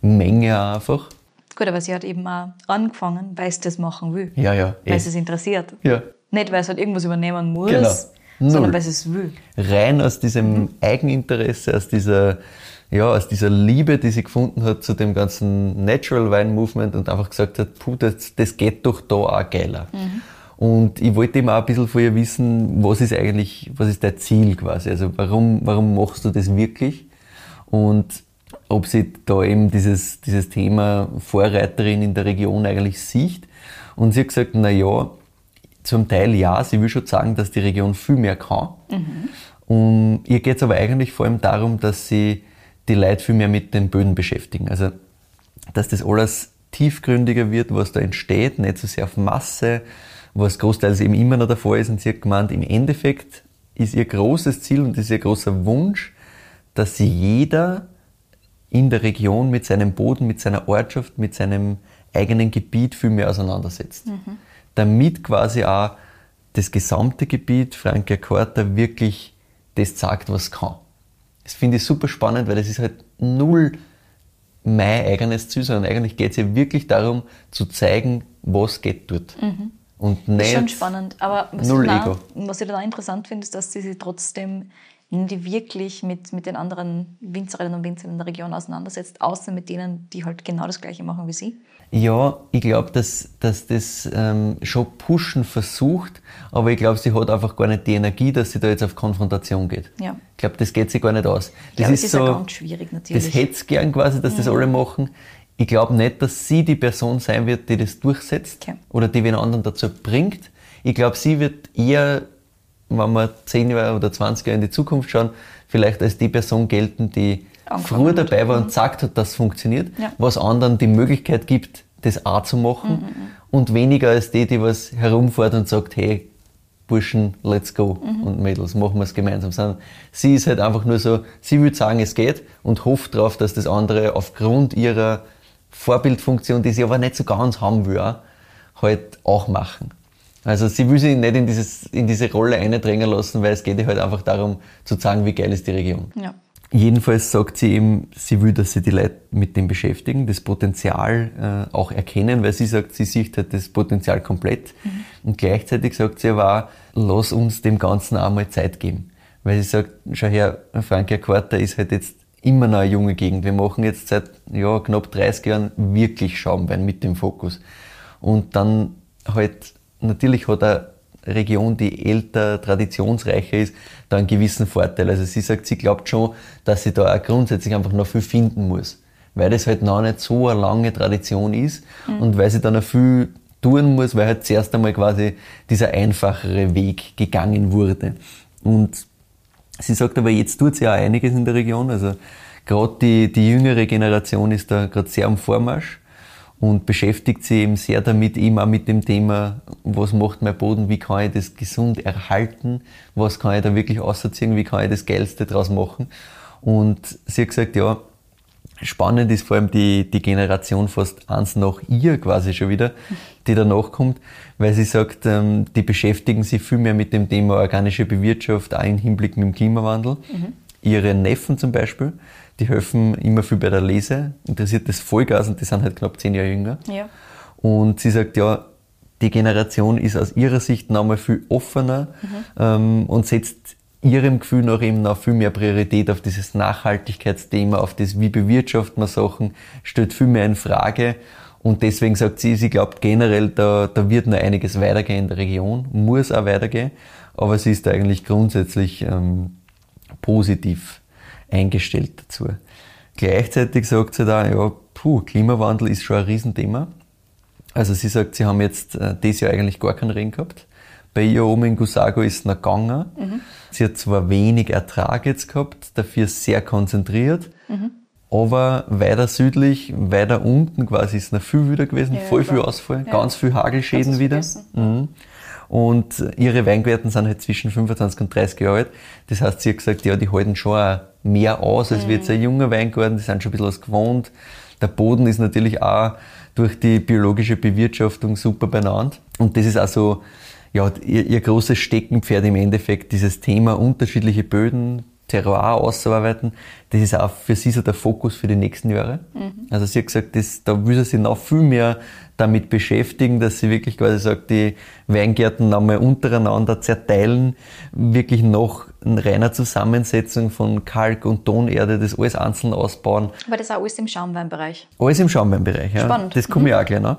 Menge einfach. Gut, aber sie hat eben auch angefangen, weil sie das machen will. Ja, ja. Weil eh. es interessiert. Ja. Nicht, weil sie halt irgendwas übernehmen muss, genau. Sondern weil sie es will. Rein aus diesem mhm. Eigeninteresse, aus dieser, ja, aus dieser Liebe, die sie gefunden hat zu dem ganzen Natural Wine Movement und einfach gesagt hat, puh, das, das geht doch da auch geiler. Mhm. Und ich wollte eben auch ein bisschen von ihr wissen, was ist eigentlich, was ist dein Ziel quasi? Also warum, warum machst du das wirklich? Und ob sie da eben dieses, dieses Thema Vorreiterin in der Region eigentlich sieht. Und sie hat gesagt, na ja, zum Teil ja, sie will schon sagen, dass die Region viel mehr kann. Mhm. Und ihr geht es aber eigentlich vor allem darum, dass sie die Leute viel mehr mit den Böden beschäftigen. Also, dass das alles tiefgründiger wird, was da entsteht, nicht so sehr auf Masse, was großteils eben immer noch Fall ist. Und sie hat gemeint, im Endeffekt ist ihr großes Ziel und ist ihr großer Wunsch, dass sie jeder in der Region mit seinem Boden, mit seiner Ortschaft, mit seinem eigenen Gebiet viel mehr auseinandersetzt. Mhm. Damit quasi auch das gesamte Gebiet Frankia Quarta wirklich das sagt, was kann. Das finde ich super spannend, weil das ist halt null mein eigenes Ziel, sondern eigentlich geht es ja wirklich darum, zu zeigen, was geht dort. Mhm. Und nicht das ist schon spannend. Aber was, null ich, Ego. was ich da interessant finde, ist, dass sie sich trotzdem die wirklich mit, mit den anderen Winzerinnen und Winzern in der Region auseinandersetzt, außer mit denen, die halt genau das Gleiche machen wie sie? Ja, ich glaube, dass, dass das ähm, schon pushen versucht, aber ich glaube, sie hat einfach gar nicht die Energie, dass sie da jetzt auf Konfrontation geht. Ja. Ich glaube, das geht sie gar nicht aus. Das ja, ist, ist so, ganz schwierig natürlich. Das hätte es gern quasi, dass ja. das alle machen. Ich glaube nicht, dass sie die Person sein wird, die das durchsetzt okay. oder die wen anderen dazu bringt. Ich glaube, sie wird eher wenn wir 10 Jahre oder 20 Jahre in die Zukunft schauen, vielleicht als die Person gelten, die Ankommen früher dabei war und gesagt hat, dass es funktioniert, ja. was anderen die Möglichkeit gibt, das auch zu machen mhm. mhm. und weniger als die, die was herumfährt und sagt, hey, Burschen, let's go mhm. und Mädels, machen wir es gemeinsam. Sondern sie ist halt einfach nur so, sie will sagen, es geht und hofft darauf, dass das andere aufgrund ihrer Vorbildfunktion, die sie aber nicht so ganz haben will, halt auch machen. Also sie will sich nicht in, dieses, in diese Rolle eindrängen lassen, weil es geht ihr halt einfach darum zu sagen, wie geil ist die Region. Ja. Jedenfalls sagt sie eben, sie will, dass sie die Leute mit dem beschäftigen, das Potenzial äh, auch erkennen, weil sie sagt, sie sieht halt das Potenzial komplett. Mhm. Und gleichzeitig sagt sie aber auch, lass uns dem Ganzen auch mal Zeit geben. Weil sie sagt, schau her, Frankia Quarter ist halt jetzt immer noch eine junge Gegend. Wir machen jetzt seit ja, knapp 30 Jahren wirklich Schaumwein mit dem Fokus. Und dann halt natürlich hat eine Region, die älter, traditionsreicher ist, da einen gewissen Vorteil. Also sie sagt, sie glaubt schon, dass sie da auch grundsätzlich einfach noch viel finden muss. Weil das halt noch nicht so eine lange Tradition ist mhm. und weil sie dann noch viel tun muss, weil halt zuerst einmal quasi dieser einfachere Weg gegangen wurde. Und sie sagt aber, jetzt tut sie auch einiges in der Region. Also gerade die, die jüngere Generation ist da gerade sehr am Vormarsch und beschäftigt sich eben sehr damit, auch mit dem Thema, was macht mein Boden, wie kann ich das gesund erhalten, was kann ich da wirklich ausziehen, wie kann ich das Geilste draus machen. Und sie hat gesagt, ja, spannend ist vor allem die, die Generation fast eins nach ihr quasi schon wieder, die danach kommt, weil sie sagt, ähm, die beschäftigen sich viel mehr mit dem Thema organische Bewirtschaft, auch im Hinblick mit dem Klimawandel. Mhm. Ihre Neffen zum Beispiel, die helfen immer viel bei der Lese, interessiert das Vollgas und die sind halt knapp zehn Jahre jünger. Ja. Und sie sagt, ja, die Generation ist aus ihrer Sicht nochmal viel offener mhm. ähm, und setzt ihrem Gefühl nach eben noch viel mehr Priorität auf dieses Nachhaltigkeitsthema, auf das, wie bewirtschaftet man Sachen, stellt viel mehr in Frage. Und deswegen sagt sie, sie glaubt generell, da, da wird noch einiges weitergehen in der Region, muss auch weitergehen, aber sie ist da eigentlich grundsätzlich ähm, positiv eingestellt dazu. Gleichzeitig sagt sie da, ja, puh, Klimawandel ist schon ein Riesenthema. Also sie sagt, sie haben jetzt äh, dieses Jahr eigentlich gar keinen Regen gehabt. Bei ihr oben in Gusago ist es noch gegangen. Mhm. Sie hat zwar wenig Ertrag jetzt gehabt, dafür sehr konzentriert, mhm. aber weiter südlich, weiter unten quasi ist es noch viel wieder gewesen, ja, voll viel Ausfall, ja. ganz viel Hagelschäden wieder. Mhm. Und ihre Weingärten sind halt zwischen 25 und 30 Jahre alt. Das heißt, sie hat gesagt, ja, die halten schon auch mehr aus, als mhm. wird ein junger Weingarten. Die sind schon ein bisschen was gewohnt. Der Boden ist natürlich auch durch die biologische Bewirtschaftung super benannt. Und das ist also ja, ihr, ihr großes Steckenpferd im Endeffekt, dieses Thema unterschiedliche Böden, Terroir auszuarbeiten, das ist auch für sie so der Fokus für die nächsten Jahre. Mhm. Also sie hat gesagt, das, da will sie sich noch viel mehr damit beschäftigen, dass sie wirklich quasi sagt, die Weingärten nochmal untereinander zerteilen, wirklich noch in reiner Zusammensetzung von Kalk und Tonerde, das alles einzeln ausbauen. Aber das ist auch alles im Schaumweinbereich? Alles im Schaumweinbereich, ja. Spannend. Das komme mhm. ich auch gleich noch.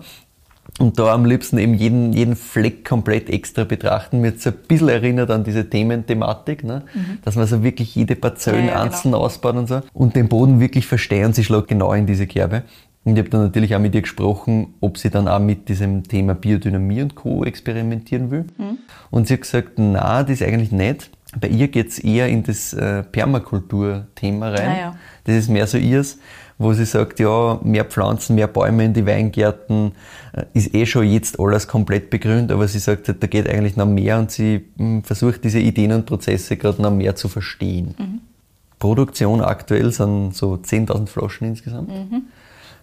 Und da am liebsten eben jeden, jeden Fleck komplett extra betrachten. Mir jetzt ein bisschen erinnert an diese Thementhematik, ne? Mhm. dass man so wirklich jede Parzellen ja, ja, einzeln genau. ausbaut und so. Und den Boden wirklich verstehen sie schlägt genau in diese Kerbe. Und ich habe dann natürlich auch mit ihr gesprochen, ob sie dann auch mit diesem Thema Biodynamie und Co. experimentieren will. Mhm. Und sie hat gesagt, na, das ist eigentlich nicht. Bei ihr geht's eher in das äh, Permakultur-Thema rein. Ah, ja. Das ist mehr so ihrs wo sie sagt, ja, mehr Pflanzen, mehr Bäume in die Weingärten, äh, ist eh schon jetzt alles komplett begrünt, aber sie sagt, da geht eigentlich noch mehr und sie hm, versucht diese Ideen und Prozesse gerade noch mehr zu verstehen. Mhm. Produktion aktuell sind so 10.000 Flaschen insgesamt. Mhm.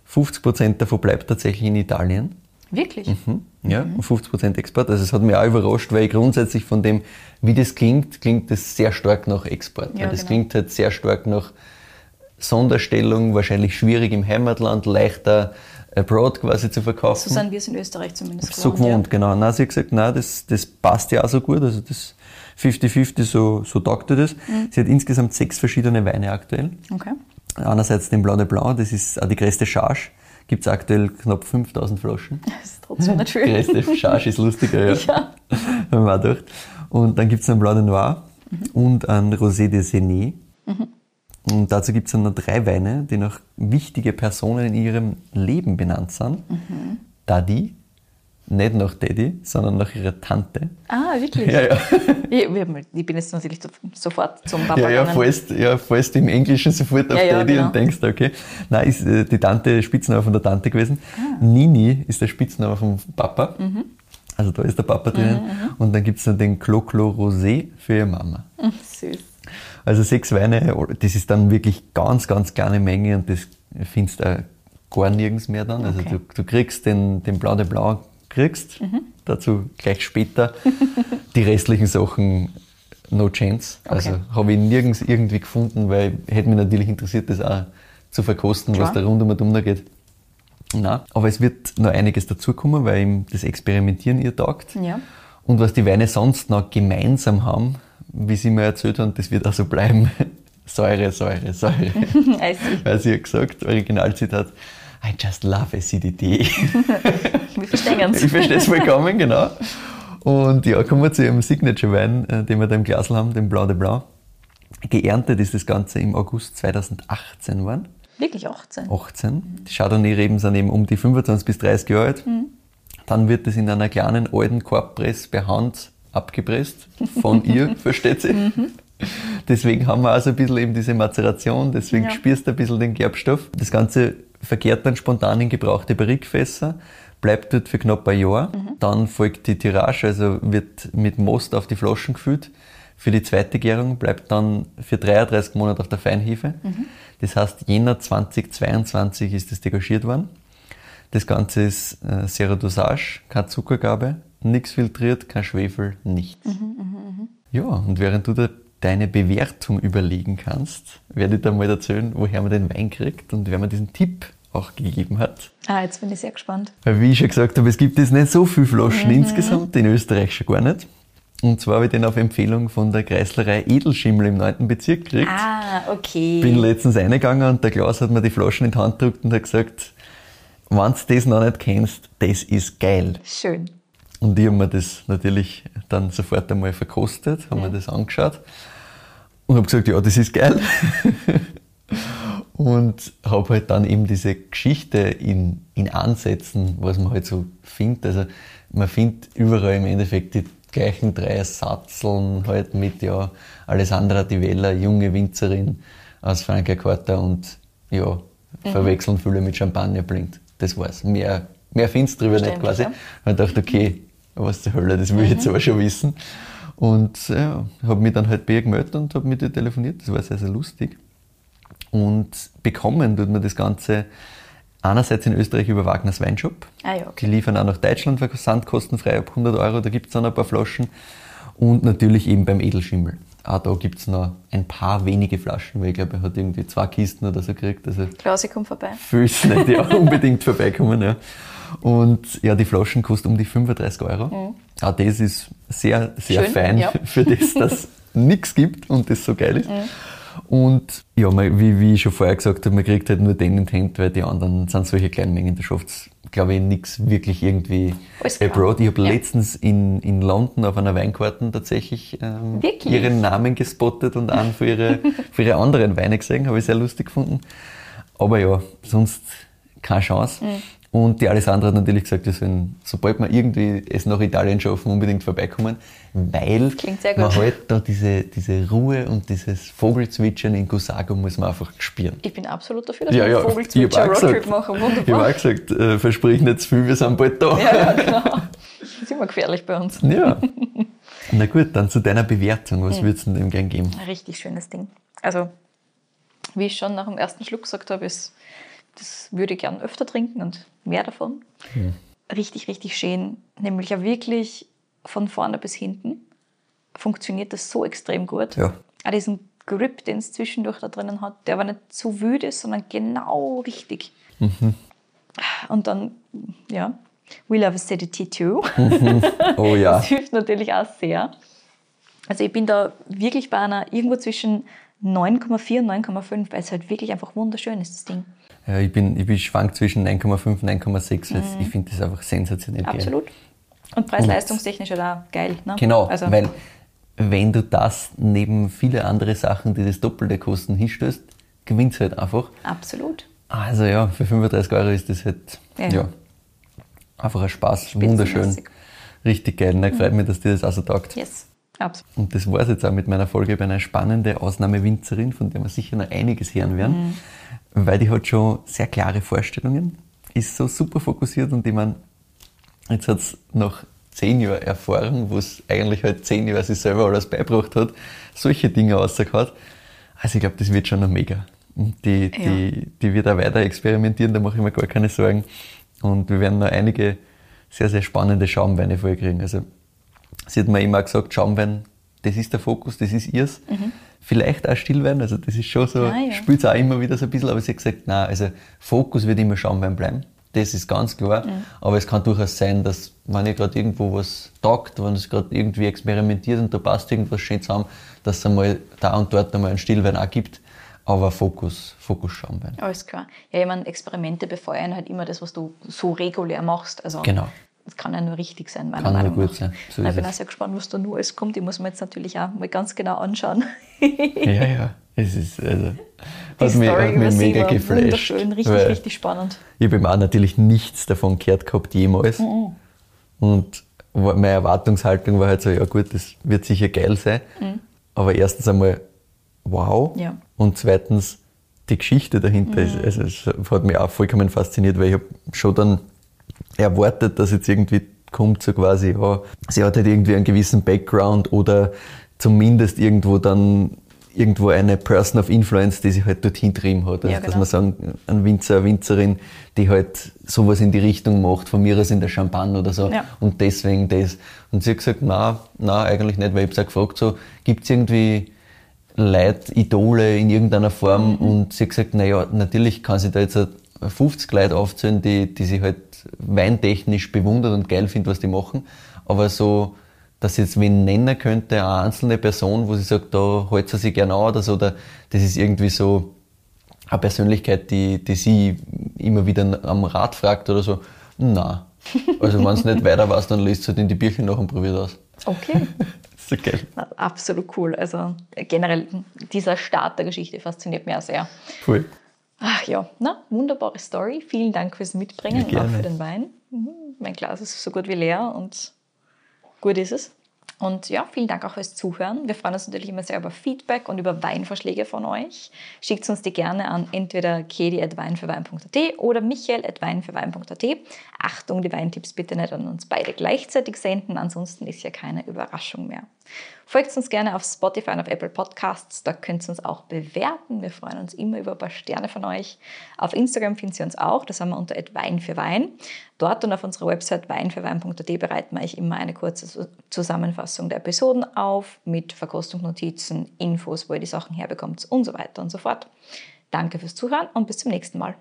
50 Prozent davon bleibt tatsächlich in Italien. Wirklich? Mhm. Ja, mhm. und 50 Prozent Export. Also es hat mich auch überrascht, weil grundsätzlich von dem, wie das klingt, klingt das sehr stark nach Export. Ja, das genau. klingt halt sehr stark nach Sonderstellung, wahrscheinlich schwierig im Heimatland, leichter abroad quasi zu verkaufen. So sind wir es in Österreich zumindest So gewohnt, ja. genau. Na, sie hat gesagt, nein, das, das passt ja auch so gut, also das 50-50, so, so taugt ihr das. Mhm. Sie hat insgesamt sechs verschiedene Weine aktuell. Okay. Einerseits den Blanc de Blanc, das ist auch die größte Charge. Gibt es aktuell knapp 5000 Flaschen. Das ist trotzdem nicht viel. Die größte Charge ist lustiger, ja. ja. Haben wir auch gedacht. Und dann gibt es einen Blanc de Noir mhm. und einen Rosé de Séné. Mhm. Und dazu gibt es dann noch drei Weine, die noch wichtige Personen in ihrem Leben benannt sind. Mhm. Daddy, nicht nach Daddy, sondern nach ihrer Tante. Ah, wirklich? Ja, ja. Ich, ich bin jetzt natürlich sofort zum Papa ja, ja, gegangen. Fallst, ja, fallst im Englischen sofort auf ja, ja, Daddy genau. und denkst, okay. Nein, ist äh, die Tante Spitzname von der Tante gewesen. Ah. Nini ist der Spitzname vom Papa. Mhm. Also da ist der Papa drinnen. Mhm, mhm. und dann gibt es dann den Clo-Clo Rosé für ihre Mama. Süß. Also sechs Weine, das ist dann wirklich ganz, ganz kleine Menge und das findest du gar nirgends mehr dann. Also okay. du, du, kriegst den, den Blau de Blau, kriegst, mhm. dazu gleich später. Die restlichen Sachen no chance. Okay. Also habe ich nirgends irgendwie gefunden, weil hätte mich natürlich interessiert, das auch zu verkosten, Klar. was da rund um und um geht. Nein, aber es wird noch einiges dazukommen, weil ihm das Experimentieren ihr taugt. Ja. Und was die Weine sonst noch gemeinsam haben, wie sie mir erzählt haben, das wird auch so bleiben. Säure, Säure, Säure. Weil sie hat gesagt, Originalzitat, I just love acidity. wir verstehen es. Ich verstehe es vollkommen, genau. Und ja, kommen wir zu ihrem Signature-Wein, äh, den wir da im Glas haben, dem Blau de Blanc. Geerntet ist das Ganze im August 2018 geworden. Wirklich 18? 18. Die Chardonnay-Reben sind eben um die 25 bis 30 Jahre alt. Mhm. Dann wird es in einer kleinen alten Korbpress per Hand abgepresst von ihr, versteht sie? Mhm. Deswegen haben wir also ein bisschen eben diese Mazeration, deswegen ja. spürst du ein bisschen den Gerbstoff. Das Ganze verkehrt dann spontan in gebrauchte Barrikfässer, bleibt dort für knapp ein Jahr. Mhm. Dann folgt die Tirage, also wird mit Most auf die Flaschen gefüllt. Für die zweite Gärung bleibt dann für 33 Monate auf der Feinhefe. Mhm. Das heißt, Jänner 2022 ist das degagiert worden. Das Ganze ist äh, Zero Dosage, keine Zuckergabe, nichts filtriert, kein Schwefel, nichts. Mhm, mh, mh. Ja, und während du da deine Bewertung überlegen kannst, werde ich dir mal erzählen, woher man den Wein kriegt und wer mir diesen Tipp auch gegeben hat. Ah, jetzt bin ich sehr gespannt. Weil wie ich schon gesagt habe, es gibt jetzt nicht so viele Flaschen mhm. insgesamt, in Österreich schon gar nicht. Und zwar habe ich den auf Empfehlung von der Kreislerei Edelschimmel im 9. Bezirk gekriegt. Ah, okay. Bin letztens reingegangen und der Klaus hat mir die Flaschen in die Hand gedrückt und hat gesagt, wenn du das noch nicht kennst, das ist geil. Schön. Und ich habe mir das natürlich dann sofort einmal verkostet, habe ja. mir das angeschaut und habe gesagt, ja, das ist geil. und habe halt dann eben diese Geschichte in, in Ansätzen, was man halt so findet. Also man findet überall im Endeffekt die gleichen drei Satzeln halt mit ja Alessandra Di Vella, junge Winzerin aus Frankenquarter und ja, mhm. verwechseln viele mit Champagner blinkt. Das war's. Mehr, mehr findest du drüber nicht quasi. Ja. Ich dachte, okay, was zur Hölle, das will ich jetzt aber schon wissen. Und ja, habe mich dann halt bei ihr gemeldet und habe mit ihr telefoniert. Das war sehr, sehr lustig. Und bekommen tut man das Ganze einerseits in Österreich über Wagners Weinshop. Ah ja, okay. Die liefern auch nach Deutschland versandkostenfrei ab 100 Euro, da gibt es dann ein paar Flaschen. Und natürlich eben beim Edelschimmel. Auch da gibt es noch ein paar wenige Flaschen, weil ich glaube, er hat irgendwie zwei Kisten oder so gekriegt. Also Klausi, komm vorbei. ist nicht, die auch unbedingt vorbeikommen. Ja. Und ja, die Flaschen kosten um die 35 Euro. Auch das ist sehr, sehr Mhm. Schön, fein ja. für das, dass es nichts gibt und das so geil ist. Und ja, man, wie, wie ich schon vorher gesagt habe, man kriegt halt nur den in die Hand, weil die anderen sind solche kleinen Mengen. Da schafft es, glaube ich, nichts wirklich irgendwie Alles abroad. Ich habe Ja. letztens in, in London auf einer Weinkarten tatsächlich ähm, ihren Namen gespottet und einen für ihre, für ihre anderen Weine gesehen. Habe ich sehr lustig gefunden. Aber ja, sonst keine Chance. Mhm. Und die Alessandra hat natürlich gesagt, wir sollen, sobald wir irgendwie es nach Italien schaffen, unbedingt vorbeikommen, weil man halt da diese, diese Ruhe und dieses Vogelzwitschern in Gusago muss man einfach spüren. Ich bin absolut dafür, dass Ja, wir ja, Vogelzwitscher Roadtrip machen. Ich habe Wunderbar. auch gesagt, äh, versprich nicht zu viel, wir sind bald da. Ja, ja, genau. Das ist immer gefährlich bei uns. Ja. Na gut, dann zu deiner Bewertung. Was würdest du denn dem gern geben? Ein richtig schönes Ding. Also, wie ich schon nach dem ersten Schluck gesagt habe, ist, das würde ich gern öfter trinken und mehr davon. Richtig, richtig schön. Nämlich ja wirklich von vorne bis hinten funktioniert das so extrem gut. Ja. Auch diesen Grip, den es zwischendurch da drinnen hat, der aber nicht zu wüde ist, sondern genau richtig. Und dann, ja, We Love Acidity too. Oh ja. Das hilft natürlich auch sehr. Also ich bin da wirklich bei einer irgendwo zwischen 9,4 und 9,5, weil es halt wirklich einfach wunderschön ist, das Ding. Ja ich, bin, ich bin schwank zwischen 9,5 und 9,6. weil Ich finde das einfach sensationell geil. Mhm. Absolut. Und preis-leistungstechnisch auch geil. Ne? Genau, Also, weil wenn du das neben viele andere Sachen, die das Doppelte kosten, hinstößt, gewinnst du halt einfach. absolut. Also ja, für 35 Euro ist das halt Ja. ja. einfach ein Spaß, wunderschön. Richtig geil. Na, freut mich, dass dir das auch so taugt. Yes, absolut. Und das war es jetzt auch mit meiner Folge über eine spannende Ausnahmewinzerin, von der wir sicher noch einiges hören werden, weil die hat schon sehr klare Vorstellungen, ist so super fokussiert und ich meine, jetzt hat es nach zehn Jahren Erfahrung, wo es eigentlich halt zehn Jahre sich selber alles beibracht hat, solche Dinge rausgehauen. Also ich glaube, das wird schon noch mega. Und die, Ja. die, die wird auch weiter experimentieren, da mache ich mir gar keine Sorgen. Und wir werden noch einige sehr, sehr spannende Schaumweine vollkriegen. Also Sie hat mir immer gesagt, Schaumwein, das ist der Fokus, das ist ihrs. Vielleicht auch Stillwein, also das ist schon so. Ah, ja. spielt es auch immer wieder so ein bisschen, aber sie hat gesagt, nein, also Fokus wird immer Schaumwein bleiben. Das ist ganz klar. Mhm. Aber es kann durchaus sein, dass, wenn ihr gerade irgendwo was taugt, wenn es gerade irgendwie experimentiert und da passt irgendwas schön zusammen, dass es einmal da und dort einmal einen Stillwein auch gibt. Aber Fokus, Fokus Schaumwein. Alles klar. Ja, ich meine, Experimente befeuern halt immer das, was du so regulär machst. Also, Genau. Das kann ja nur richtig sein, meiner Kann nur Meinung gut nach. sein. So ich bin auch sehr gespannt, was da nur alles kommt. Ich muss mir jetzt natürlich auch mal ganz genau anschauen. Ja, ja. Es ist, also, Die hat mich, hat mich mega geflasht. wunderschön, richtig, richtig spannend. Ich habe auch natürlich nichts davon gehört gehabt, jemals. Mhm. Und meine Erwartungshaltung war halt so, ja gut, das wird sicher geil sein. Aber erstens einmal, wow. Mhm. Ja. Mhm. Und zweitens, die Geschichte dahinter ist, also es hat mich auch vollkommen fasziniert, weil ich habe schon dann erwartet, dass jetzt irgendwie kommt so quasi, ja, sie hat halt irgendwie einen gewissen Background oder zumindest irgendwo dann irgendwo eine Person of Influence, die sich halt dorthin trieben hat. Also, Ja, dass genau. man sagen, ein Winzer, eine Winzerin, die halt sowas in die Richtung macht, von mir aus in der Champagne oder so. Ja. Und deswegen das. Und sie hat gesagt, na, na eigentlich nicht, weil ich habe gefragt, so, gibt's irgendwie Leute, Idole in irgendeiner Form? Und sie hat gesagt, naja, natürlich kann sie da jetzt 50 Leute aufzählen, die, die sich halt weintechnisch bewundert und geil findet, was die machen. Aber so, dass sie jetzt wen nennen könnte, eine einzelne Person, wo sie sagt, da hält sie sich gerne an oder so, oder das ist irgendwie so eine Persönlichkeit, die, die sie immer wieder am Rat fragt oder so. Na. Also wenn es nicht weiter weiß, dann liest es halt in die Bücher nach und probiert aus. Okay. so geil. Na, absolut cool. Also generell dieser Start der Geschichte fasziniert mich auch sehr. Cool. Ach ja, na, wunderbare Story. Vielen Dank fürs Mitbringen und auch für den Wein. Mhm. Mein Glas ist so gut wie leer und gut ist es. Und ja, vielen Dank auch fürs Zuhören. Wir freuen uns natürlich immer sehr über Feedback und über Weinvorschläge von euch. Schickt uns die gerne an entweder kedi.weinfürwein.at oder michael.weinfürwein.at. Achtung, die Weintipps bitte nicht an uns beide gleichzeitig senden, ansonsten ist ja keine Überraschung mehr. Folgt uns gerne auf Spotify und auf Apple Podcasts, da könnt ihr uns auch bewerten. Wir freuen uns immer über ein paar Sterne von euch. Auf Instagram findet ihr uns auch, das haben wir unter Wein für Wein. Dort und auf unserer Website weinfürwein.at bereiten wir euch immer eine kurze Zusammenfassung der Episoden auf mit Verkostungsnotizen, Infos, wo ihr die Sachen herbekommt und so weiter und so fort. Danke fürs Zuhören und bis zum nächsten Mal.